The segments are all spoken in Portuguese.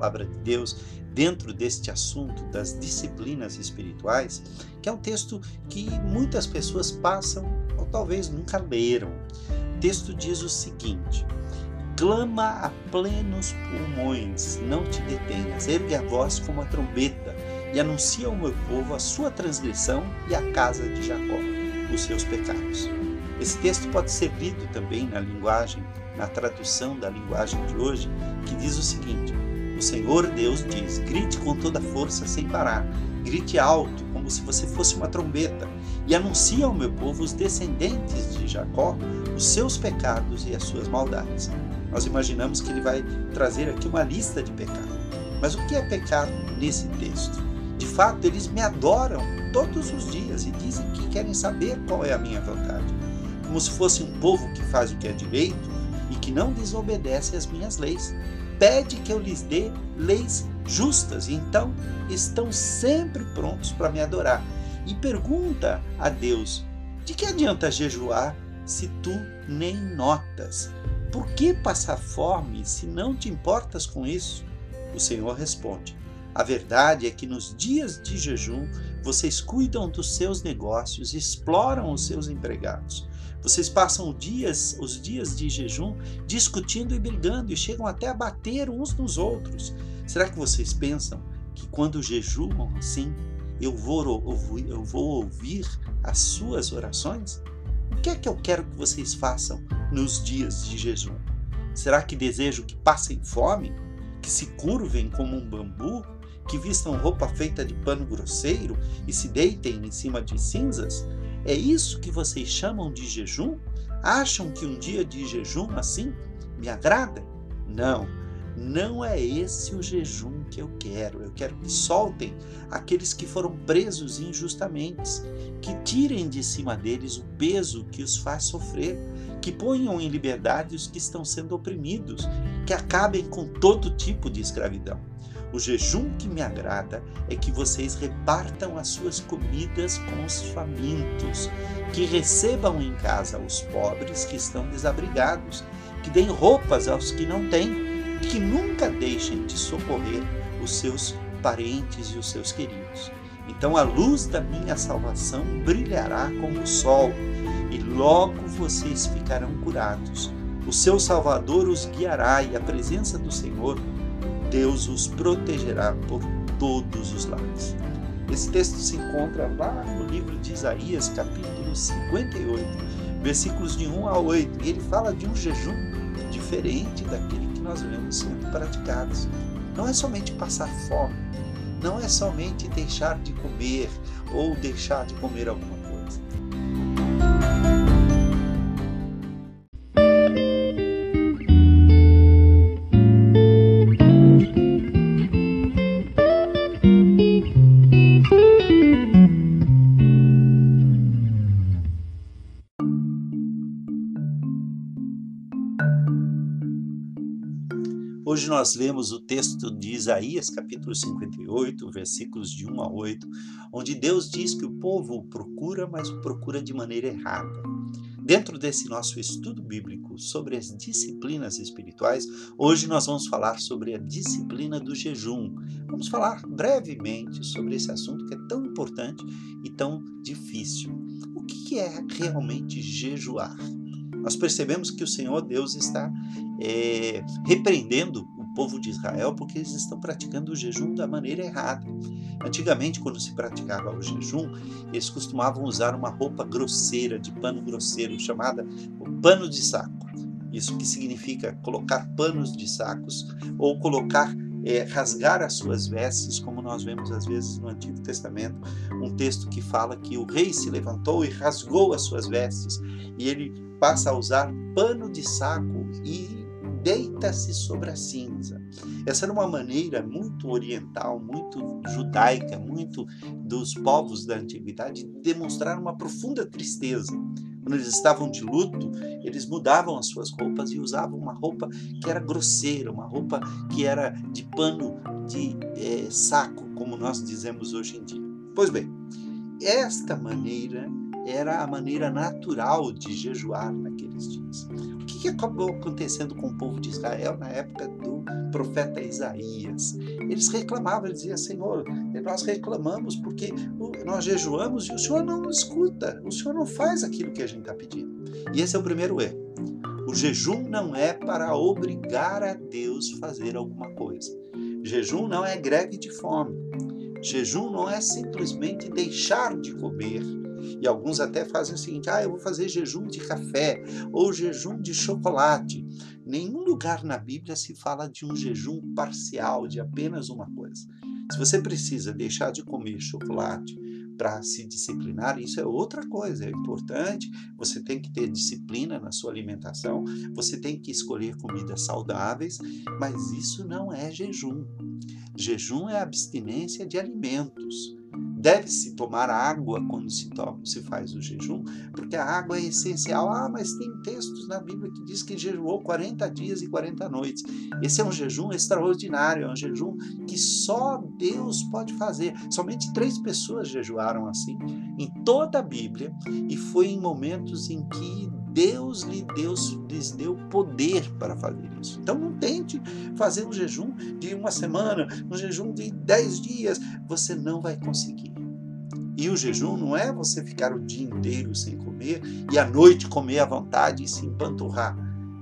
palavra de Deus dentro deste assunto das disciplinas espirituais, que é um texto que muitas pessoas passam ou talvez nunca leram. O texto diz o seguinte: Clama a plenos pulmões, não te detenhas, ergue a voz como a trombeta e anuncia ao meu povo a sua transgressão e a casa de Jacó, os seus pecados. Esse texto pode ser lido também na linguagem, na tradução da linguagem de hoje, que diz o seguinte: O Senhor Deus diz: grite com toda força sem parar, grite alto, como se você fosse uma trombeta, e anuncie ao meu povo, os descendentes de Jacó, os seus pecados e as suas maldades. Nós imaginamos que ele vai trazer aqui uma lista de pecados. Mas o que é pecado nesse texto? De fato, eles me adoram todos os dias e dizem que querem saber qual é a minha vontade como se fosse um povo que faz o que é direito e que não desobedece às minhas leis. Pede que eu lhes dê leis justas, e então estão sempre prontos para me adorar. E pergunta a Deus: de que adianta jejuar se tu nem notas? Por que passar fome se não te importas com isso? O Senhor responde: A verdade é que nos dias de jejum vocês cuidam dos seus negócios, exploram os seus empregados. Vocês passam dias, os dias de jejum, discutindo e brigando e chegam até a bater uns nos outros. Será que vocês pensam que quando jejuam assim, eu vou, eu vou ouvir as suas orações? O que é que eu quero que vocês façam nos dias de jejum? Será que desejo que passem fome? Que se curvem como um bambu? Que vistam roupa feita de pano grosseiro e se deitem em cima de cinzas? É isso que vocês chamam de jejum? Acham que um dia de jejum assim me agrada? Não, não é esse o jejum que eu quero. Eu quero que soltem aqueles que foram presos injustamente, que tirem de cima deles o peso que os faz sofrer, que ponham em liberdade os que estão sendo oprimidos, que acabem com todo tipo de escravidão. O jejum que me agrada é que vocês repartam as suas comidas com os famintos, que recebam em casa os pobres que estão desabrigados, que deem roupas aos que não têm, que nunca deixem de socorrer os seus parentes e os seus queridos. Então a luz da minha salvação brilhará como o sol, e logo vocês ficarão curados. O seu Salvador os guiará, e a presença do Senhor Deus os protegerá por todos os lados. Esse texto se encontra lá no livro de Isaías, capítulo 58, versículos de 1 a 8, e ele fala de um jejum diferente daquele que nós vemos sendo praticados. Não é somente passar fome, não é somente deixar de comer ou deixar de comer alguma Hoje nós lemos o texto de Isaías, capítulo 58, versículos de 1 a 8, onde Deus diz que o povo o procura, mas o procura de maneira errada. Dentro desse nosso estudo bíblico sobre as disciplinas espirituais, hoje nós vamos falar sobre a disciplina do jejum. Vamos falar brevemente sobre esse assunto que é tão importante e tão difícil. O que é realmente jejuar? Nós percebemos que o Senhor Deus está é, repreendendo o povo de Israel porque eles estão praticando o jejum da maneira errada. Antigamente, quando se praticava o jejum, eles costumavam usar uma roupa grosseira, de pano grosseiro, chamada o pano de saco. Isso que significa colocar panos de sacos ou colocar é, rasgar as suas vestes, como nós vemos às vezes no Antigo Testamento, um texto que fala que o rei se levantou e rasgou as suas vestes, e ele passa a usar pano de saco e deita-se sobre a cinza. Essa era uma maneira muito oriental, muito judaica, muito dos povos da antiguidade de demonstrar uma profunda tristeza. Quando eles estavam de luto, eles mudavam as suas roupas e usavam uma roupa que era grosseira, uma roupa que era de pano de é, saco, como nós dizemos hoje em dia. Pois bem, esta maneira era a maneira natural de jejuar naqueles dias. O que, acabou acontecendo com o povo de Israel na época do profeta Isaías? Eles reclamavam, eles diziam, Senhor, nós reclamamos porque nós jejuamos e o Senhor não nos escuta, o Senhor não faz aquilo que a gente está pedindo. E esse é o primeiro erro. O jejum não é para obrigar a Deus a fazer alguma coisa. Jejum não é greve de fome. Jejum não é simplesmente deixar de comer. E alguns até fazem o seguinte: ah, eu vou fazer jejum de café ou jejum de chocolate. Nenhum lugar na Bíblia se fala de um jejum parcial, de apenas uma coisa. Se você precisa deixar de comer chocolate para se disciplinar, isso é outra coisa, é importante. Você tem que ter disciplina na sua alimentação, você tem que escolher comidas saudáveis, mas isso não é jejum. Jejum é abstinência de alimentos. Deve-se tomar água quando se, toma, se faz o jejum, porque a água é essencial. Ah, mas tem textos na Bíblia que diz que jejuou 40 dias e 40 noites. Esse é um jejum extraordinário, é um jejum que só Deus pode fazer. Somente três pessoas jejuaram assim em toda a Bíblia, e foi em momentos em que Deus lhe lhes deu poder para fazer isso. Então não tente fazer um jejum de uma semana, um jejum de dez dias. Você não vai conseguir. E o jejum não é você ficar o dia inteiro sem comer e à noite comer à vontade e se empanturrar.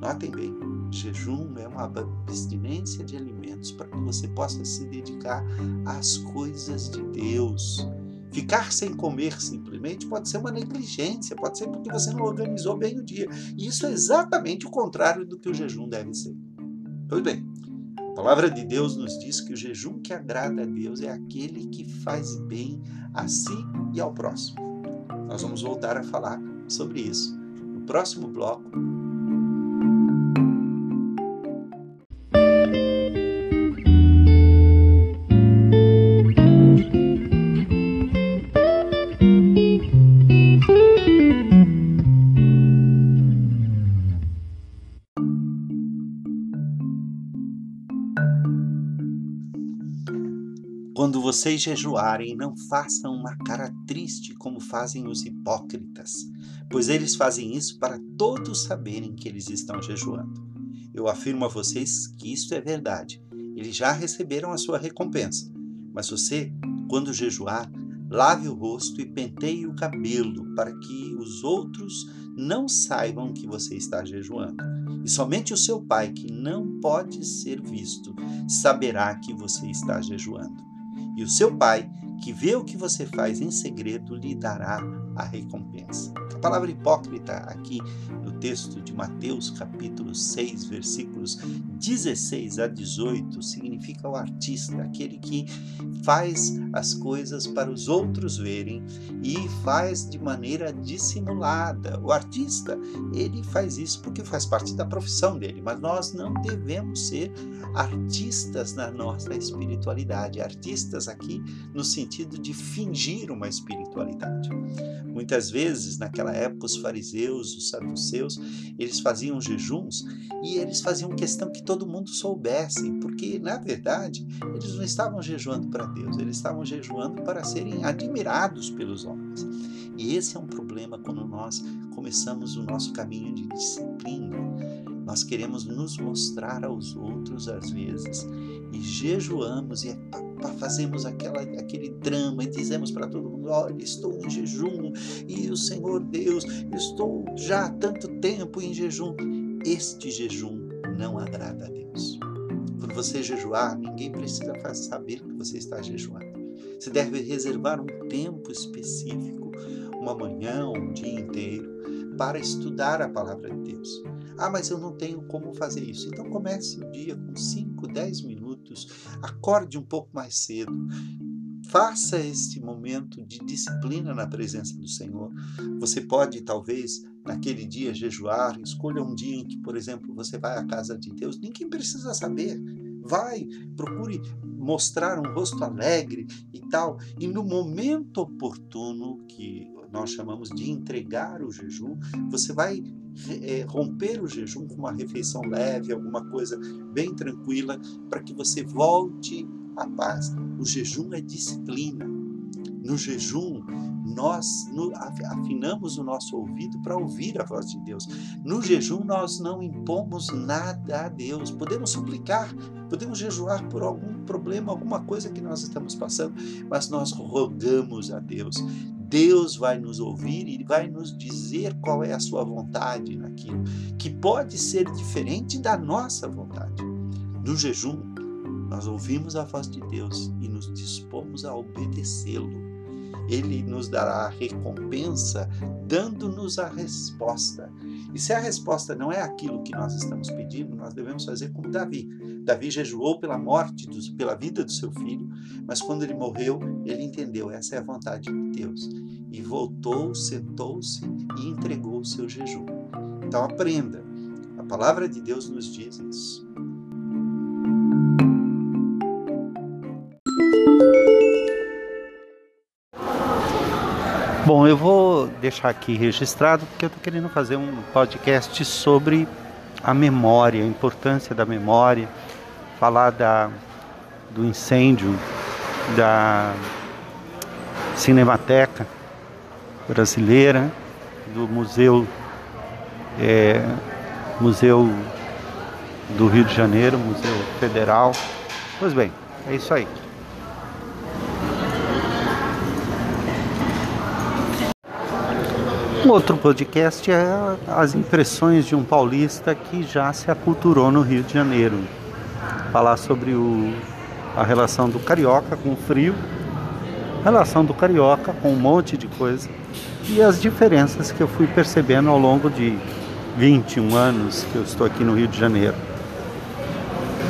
Notem bem, jejum é uma abstinência de alimentos para que você possa se dedicar às coisas de Deus Ficar sem comer simplesmente pode ser uma negligência, pode ser porque você não organizou bem o dia. E isso é exatamente o contrário do que o jejum deve ser. Pois bem, a palavra de Deus nos diz que o jejum que agrada a Deus é aquele que faz bem a si e ao próximo. Nós vamos voltar a falar sobre isso no próximo bloco Quando vocês jejuarem, não façam uma cara triste como fazem os hipócritas, pois eles fazem isso para todos saberem que eles estão jejuando. Eu afirmo a vocês que isto é verdade. Eles já receberam a sua recompensa. Mas você, quando jejuar, lave o rosto e penteie o cabelo, para que os outros não saibam que você está jejuando. E somente o seu pai, que não pode ser visto, saberá que você está jejuando. E o seu pai, que vê o que você faz em segredo, lhe dará a recompensa. A palavra hipócrita aqui no texto de Mateus, capítulo 6, versículos 16 a 18, significa o artista, aquele que faz as coisas para os outros verem e faz de maneira dissimulada. O artista, ele faz isso porque faz parte da profissão dele, mas nós não devemos ser artistas na nossa espiritualidade, artistas aqui no sentido de fingir uma espiritualidade. Muitas vezes, naquela época, os fariseus, os saduceus, eles faziam jejuns e eles faziam questão que todo mundo soubesse, porque, na verdade, eles não estavam jejuando para Deus, eles estavam jejuando para serem admirados pelos homens. E esse é um problema quando nós começamos o nosso caminho de disciplina. Nós queremos nos mostrar aos outros às vezes e jejuamos e fazemos aquela, aquele drama e dizemos para todo mundo: olha, estou em jejum e o Senhor Deus, estou já há tanto tempo em jejum. Este jejum não agrada a Deus. Quando você jejuar, ninguém precisa saber que você está jejuando. Você deve reservar um tempo específico, uma manhã, um dia inteiro, para estudar a palavra de Deus. Ah, mas eu não tenho como fazer isso. Então comece o dia com 5, 10 minutos, acorde um pouco mais cedo, faça este momento de disciplina na presença do Senhor. Você pode, talvez, naquele dia jejuar, escolha um dia em que, por exemplo, você vai à casa de Deus, ninguém precisa saber. Vai, procure mostrar um rosto alegre e tal. E no momento oportuno, que nós chamamos de entregar o jejum, você vai é, romper o jejum com uma refeição leve, alguma coisa bem tranquila, para que você volte à paz. O jejum é disciplina. No jejum, nós afinamos o nosso ouvido para ouvir a voz de Deus. No jejum, nós não impomos nada a Deus. Podemos suplicar, podemos jejuar por algum problema, alguma coisa que nós estamos passando, mas nós rogamos a Deus. Deus vai nos ouvir e vai nos dizer qual é a sua vontade naquilo, que pode ser diferente da nossa vontade. No jejum, nós ouvimos a voz de Deus e nos dispomos a obedecê-lo. Ele nos dará a recompensa, dando-nos a resposta. E se a resposta não é aquilo que nós estamos pedindo, nós devemos fazer como Davi. Davi jejuou pela morte, pela vida do seu filho, mas quando ele morreu, ele entendeu: essa é a vontade de Deus. E voltou, sentou-se e entregou o seu jejum. Então aprenda. A palavra de Deus nos diz isso. Bom, eu vou deixar aqui registrado porque eu estou querendo fazer um podcast sobre a memória, a importância da memória, falar da, do incêndio da Cinemateca Brasileira, do Museu, é, Museu do Rio de Janeiro, Museu Federal. Pois bem, é isso aí. Um outro podcast é as impressões de um paulista que já se aculturou no Rio de Janeiro. Falar sobre o, a relação do carioca com o frio, relação do carioca com um monte de coisa e as diferenças que eu fui percebendo ao longo de 21 anos que eu estou aqui no Rio de Janeiro.